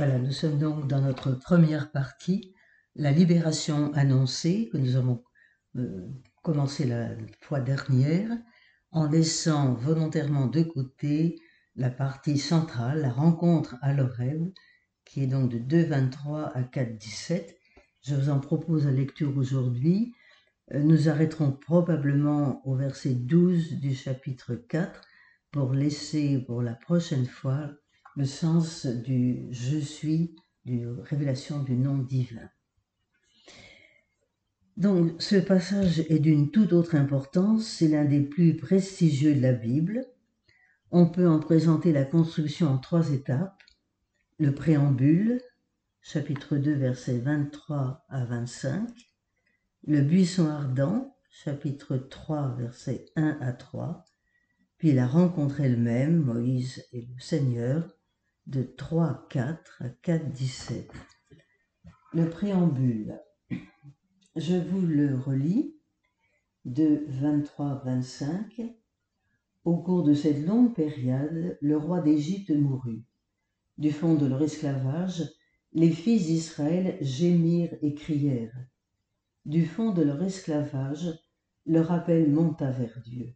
Voilà, nous sommes donc dans notre première partie, la libération annoncée, que nous avons euh, commencé la fois dernière, en laissant volontairement de côté la partie centrale, la rencontre à l'oreille, qui est donc de 2.23 à 4.17. Je vous en propose la lecture aujourd'hui. Euh, nous arrêterons probablement au verset 12 du chapitre 4 pour laisser pour la prochaine fois le sens du je suis, du révélation du nom divin. Donc ce passage est d'une toute autre importance, c'est l'un des plus prestigieux de la Bible. On peut en présenter la construction en trois étapes. Le préambule, chapitre 2, versets 23 à 25. Le buisson ardent, chapitre 3, versets 1 à 3. Puis la rencontre elle-même, Moïse et le Seigneur, de 3, 4 à 4, 17. Le préambule, je vous le relis, de 23, 25. Au cours de cette longue période, le roi d'Égypte mourut. Du fond de leur esclavage, les fils d'Israël gémirent et crièrent. Du fond de leur esclavage, leur appel monta vers Dieu.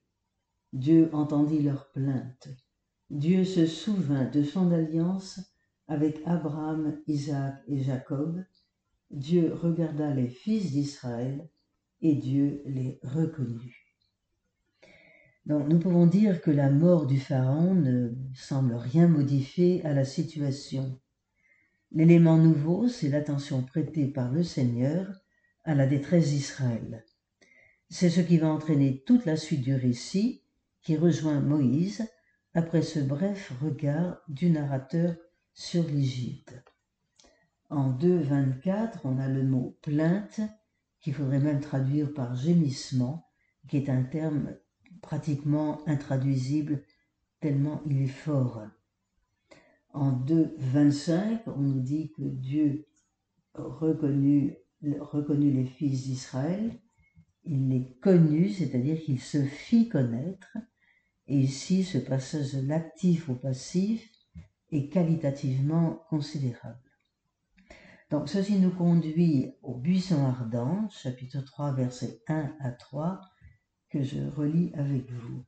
Dieu entendit leurs plaintes. Dieu se souvint de son alliance avec Abraham, Isaac et Jacob. Dieu regarda les fils d'Israël et Dieu les reconnut. Donc, nous pouvons dire que la mort du Pharaon ne semble rien modifier à la situation. L'élément nouveau, c'est l'attention prêtée par le Seigneur à la détresse d'Israël. C'est ce qui va entraîner toute la suite du récit qui rejoint Moïse après ce bref regard du narrateur sur l'Égypte. En 2.24, on a le mot plainte, qu'il faudrait même traduire par gémissement, qui est un terme pratiquement intraduisible tellement il est fort. En 2.25, on nous dit que Dieu reconnut, reconnut les fils d'Israël, il les connut, c'est-à-dire qu'il se fit connaître, et ici, ce passage de l'actif au passif est qualitativement considérable. Donc, ceci nous conduit au buisson ardent, chapitre 3, versets 1 à 3, que je relis avec vous.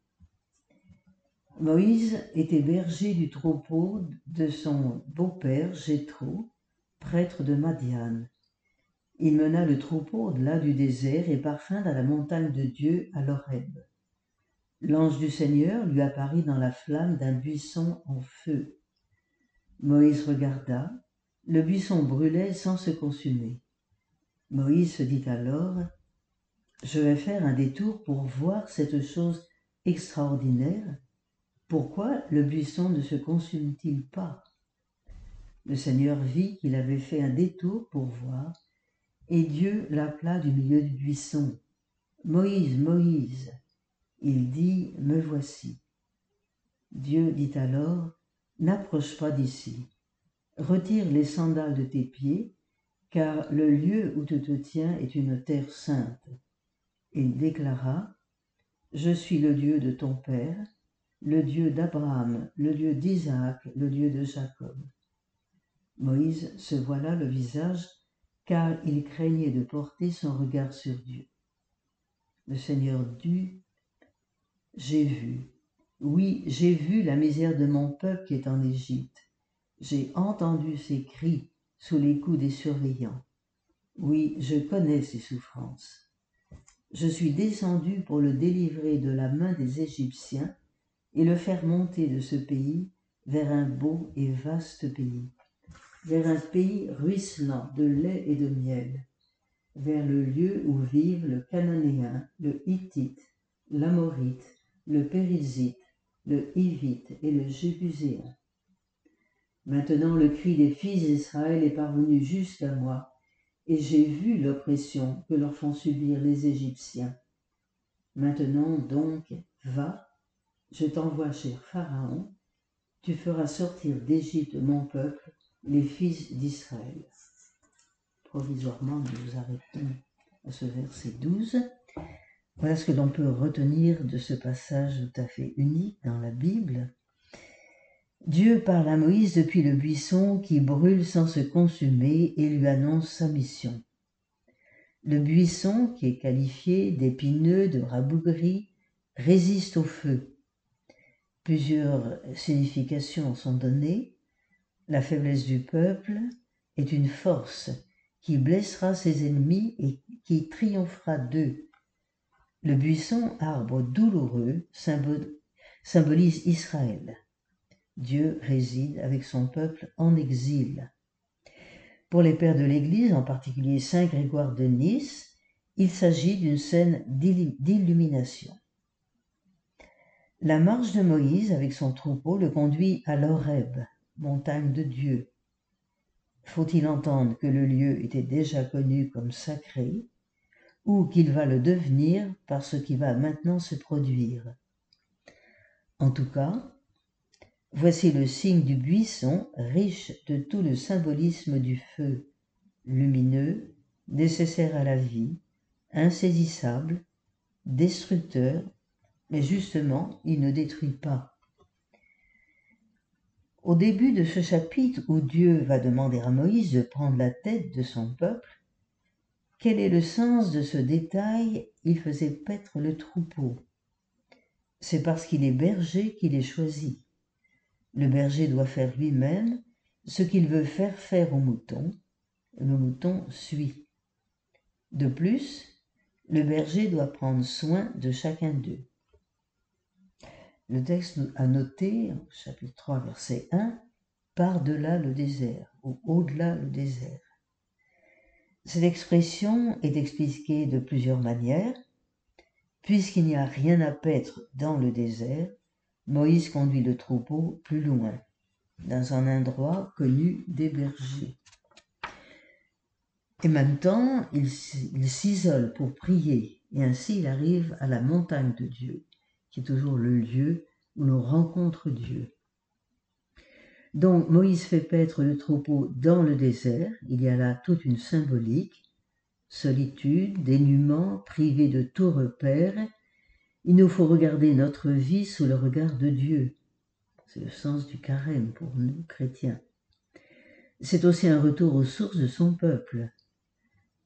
Moïse était berger du troupeau de son beau-père Jéthro, prêtre de Madian. Il mena le troupeau au-delà du désert et parfint à la montagne de Dieu à l'Horeb. L'ange du Seigneur lui apparut dans la flamme d'un buisson en feu. Moïse regarda, le buisson brûlait sans se consumer. Moïse se dit alors, Je vais faire un détour pour voir cette chose extraordinaire. Pourquoi le buisson ne se consume-t-il pas? Le Seigneur vit qu'il avait fait un détour pour voir, et Dieu l'appela du milieu du buisson. Moïse, Moïse. Il dit, Me voici. Dieu dit alors, N'approche pas d'ici. Retire les sandales de tes pieds, car le lieu où tu te tiens est une terre sainte. Il déclara, Je suis le Dieu de ton Père, le Dieu d'Abraham, le Dieu d'Isaac, le Dieu de Jacob. Moïse se voila le visage, car il craignait de porter son regard sur Dieu. Le Seigneur dut j'ai vu. Oui, j'ai vu la misère de mon peuple qui est en Égypte. J'ai entendu ses cris sous les coups des surveillants. Oui, je connais ses souffrances. Je suis descendu pour le délivrer de la main des Égyptiens et le faire monter de ce pays vers un beau et vaste pays, vers un pays ruisselant de lait et de miel, vers le lieu où vivent le Cananéen, le Hittite, l'Amorite, le Périsite, le Hivite et le Jébuséen. Maintenant le cri des fils d'Israël est parvenu jusqu'à moi, et j'ai vu l'oppression que leur font subir les Égyptiens. Maintenant donc, va, je t'envoie chez Pharaon, tu feras sortir d'Égypte mon peuple, les fils d'Israël. Provisoirement, nous nous arrêtons à ce verset 12. Voilà ce que l'on peut retenir de ce passage tout à fait unique dans la Bible. Dieu parle à Moïse depuis le buisson qui brûle sans se consumer et lui annonce sa mission. Le buisson, qui est qualifié d'épineux, de rabougri, résiste au feu. Plusieurs significations sont données. La faiblesse du peuple est une force qui blessera ses ennemis et qui triomphera d'eux. Le buisson, arbre douloureux, symbolise Israël. Dieu réside avec son peuple en exil. Pour les pères de l'Église, en particulier Saint Grégoire de Nice, il s'agit d'une scène d'illumination. La marche de Moïse avec son troupeau le conduit à l'Horeb, montagne de Dieu. Faut-il entendre que le lieu était déjà connu comme sacré, ou qu'il va le devenir par ce qui va maintenant se produire En tout cas, Voici le signe du buisson, riche de tout le symbolisme du feu, lumineux, nécessaire à la vie, insaisissable, destructeur, mais justement, il ne détruit pas. Au début de ce chapitre où Dieu va demander à Moïse de prendre la tête de son peuple, quel est le sens de ce détail? Il faisait paître le troupeau. C'est parce qu'il est berger qu'il est choisi. Le berger doit faire lui-même ce qu'il veut faire faire au mouton. Le mouton suit. De plus, le berger doit prendre soin de chacun d'eux. Le texte a noté, chapitre 3, verset 1, par-delà le désert ou au-delà le désert. Cette expression est expliquée de plusieurs manières. Puisqu'il n'y a rien à paître dans le désert, Moïse conduit le troupeau plus loin, dans un endroit connu des bergers. Et maintenant, il, s'isole pour prier, et ainsi il arrive à la montagne de Dieu, qui est toujours le lieu où l'on rencontre Dieu. Donc Moïse fait paître le troupeau dans le désert, il y a là toute une symbolique, solitude, dénuement, privé de tout repère, il nous faut regarder notre vie sous le regard de Dieu. C'est le sens du carême pour nous, chrétiens. C'est aussi un retour aux sources de son peuple.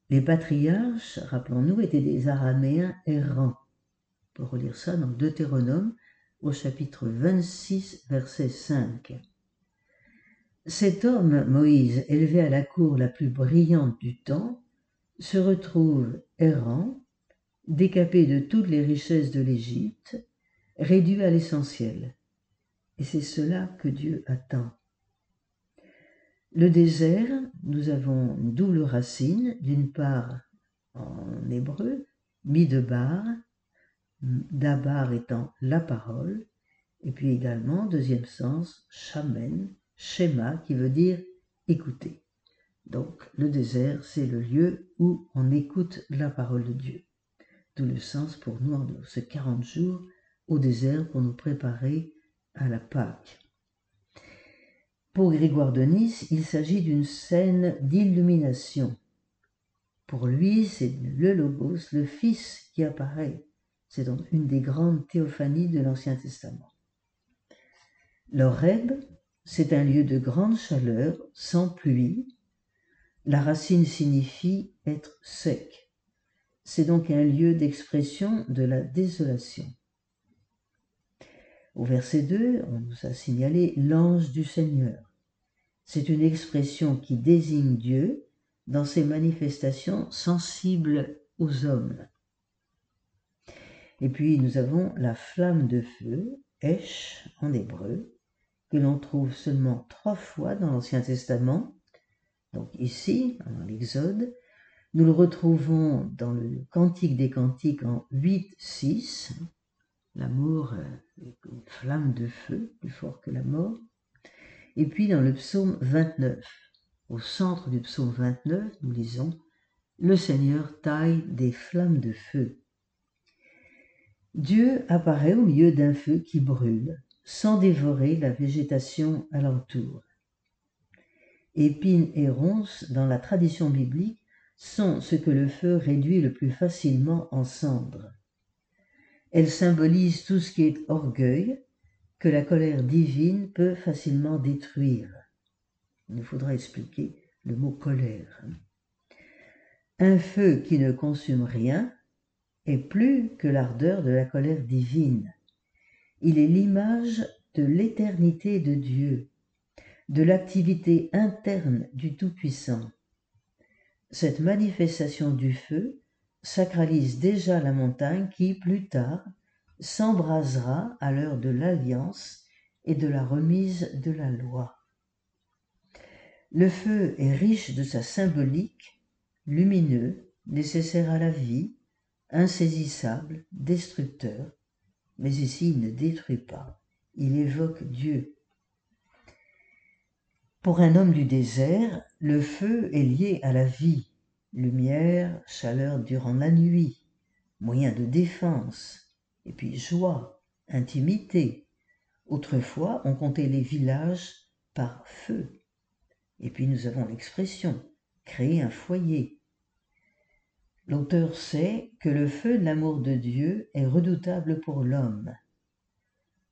Les patriarches, rappelons-nous, étaient des Araméens errants. Pour relire ça dans Deutéronome au chapitre 26, verset 5. Cet homme, Moïse, élevé à la cour la plus brillante du temps, se retrouve errant, décapé de toutes les richesses de l'Égypte, réduit à l'essentiel. Et c'est cela que Dieu attend. Le désert, nous avons une double racine, d'une part en hébreu, bar, dabar étant la parole, et puis également, deuxième sens, shamen, schéma, qui veut dire écouter. Donc le désert, c'est le lieu où on écoute la parole de Dieu le sens pour nous en ces 40 jours au désert pour nous préparer à la Pâque. Pour Grégoire de Nice, il s'agit d'une scène d'illumination. Pour lui, c'est le Logos, le Fils qui apparaît. C'est donc une des grandes théophanies de l'Ancien Testament. L'Oreb, c'est un lieu de grande chaleur, sans pluie. La racine signifie être sec. C'est donc un lieu d'expression de la désolation. Au verset 2, on nous a signalé l'ange du Seigneur. C'est une expression qui désigne Dieu dans ses manifestations sensibles aux hommes. Et puis nous avons la flamme de feu, Esh en hébreu, que l'on trouve seulement trois fois dans l'Ancien Testament. Donc ici, dans l'Exode, nous le retrouvons dans le Cantique des Cantiques en 8, 6. L'amour est une flamme de feu, plus fort que la mort. Et puis dans le psaume 29. Au centre du psaume 29, nous lisons Le Seigneur taille des flammes de feu. Dieu apparaît au milieu d'un feu qui brûle, sans dévorer la végétation alentour. Épines et ronces, dans la tradition biblique, sont ce que le feu réduit le plus facilement en cendres. Elles symbolisent tout ce qui est orgueil, que la colère divine peut facilement détruire. Il nous faudra expliquer le mot colère. Un feu qui ne consume rien est plus que l'ardeur de la colère divine. Il est l'image de l'éternité de Dieu, de l'activité interne du Tout-Puissant. Cette manifestation du feu sacralise déjà la montagne qui, plus tard, s'embrasera à l'heure de l'alliance et de la remise de la loi. Le feu est riche de sa symbolique, lumineux, nécessaire à la vie, insaisissable, destructeur, mais ici il ne détruit pas, il évoque Dieu. Pour un homme du désert, le feu est lié à la vie, lumière, chaleur durant la nuit, moyen de défense, et puis joie, intimité. Autrefois, on comptait les villages par feu. Et puis nous avons l'expression créer un foyer. L'auteur sait que le feu de l'amour de Dieu est redoutable pour l'homme.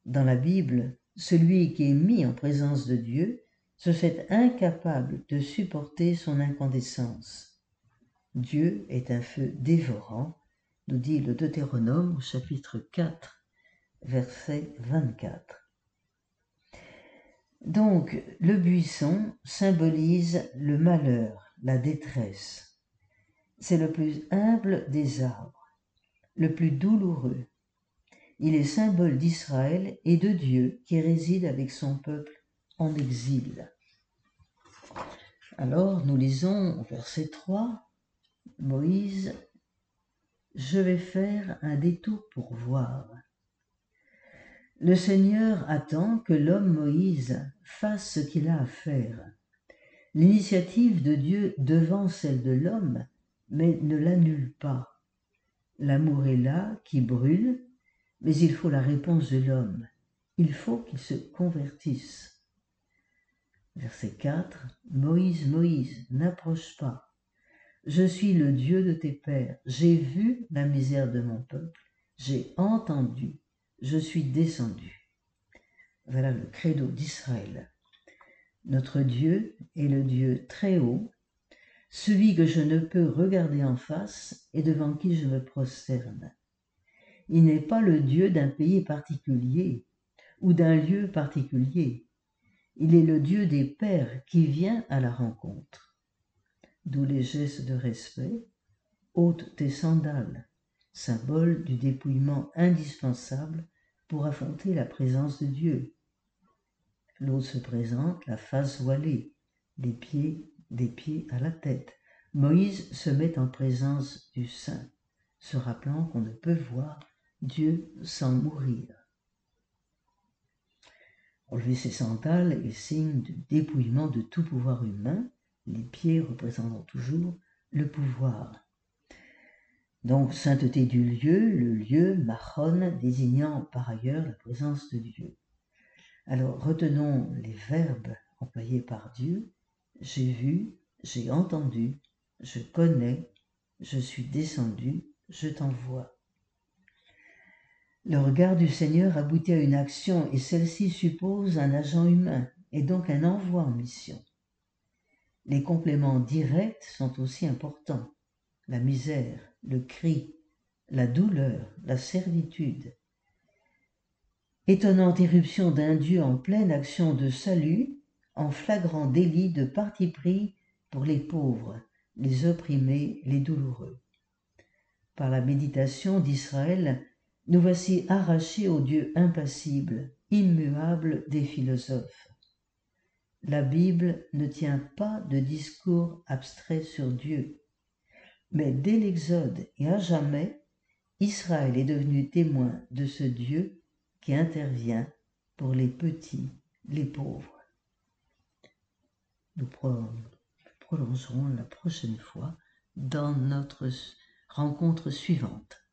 Dans la Bible, celui qui est mis en présence de Dieu se fait incapable de supporter son incandescence. Dieu est un feu dévorant nous dit le Deutéronome au chapitre 4, verset 24. Donc, le buisson symbolise le malheur, la détresse. C'est le plus humble des arbres, le plus douloureux. Il est symbole d'Israël et de Dieu qui réside avec son peuple en exil. Alors, nous lisons au verset 3, Moïse je vais faire un détour pour voir. Le Seigneur attend que l'homme Moïse fasse ce qu'il a à faire. L'initiative de Dieu devant celle de l'homme, mais ne l'annule pas. L'amour est là, qui brûle, mais il faut la réponse de l'homme. Il faut qu'il se convertisse. Verset 4. Moïse, Moïse, n'approche pas. Je suis le Dieu de tes pères. J'ai vu la misère de mon peuple. J'ai entendu. Je suis descendu. Voilà le credo d'Israël. Notre Dieu est le Dieu très haut, celui que je ne peux regarder en face et devant qui je me prosterne. Il n'est pas le Dieu d'un pays particulier ou d'un lieu particulier. Il est le Dieu des pères qui vient à la rencontre d'où les gestes de respect, ôte tes sandales, symbole du dépouillement indispensable pour affronter la présence de Dieu. L'autre se présente, la face voilée, des pieds, des pieds à la tête. Moïse se met en présence du Saint, se rappelant qu'on ne peut voir Dieu sans mourir. Enlever ses sandales est signe du dépouillement de tout pouvoir humain les pieds représentant toujours le pouvoir. Donc, sainteté du lieu, le lieu, Mahon, désignant par ailleurs la présence de Dieu. Alors, retenons les verbes employés par Dieu. J'ai vu, j'ai entendu, je connais, je suis descendu, je t'envoie. Le regard du Seigneur aboutit à une action et celle-ci suppose un agent humain et donc un envoi en mission. Les compléments directs sont aussi importants. La misère, le cri, la douleur, la servitude. Étonnante éruption d'un Dieu en pleine action de salut, en flagrant délit de parti pris pour les pauvres, les opprimés, les douloureux. Par la méditation d'Israël, nous voici arrachés au Dieu impassible, immuable des philosophes. La Bible ne tient pas de discours abstrait sur Dieu. Mais dès l'Exode et à jamais, Israël est devenu témoin de ce Dieu qui intervient pour les petits, les pauvres. Nous prolongerons la prochaine fois dans notre rencontre suivante.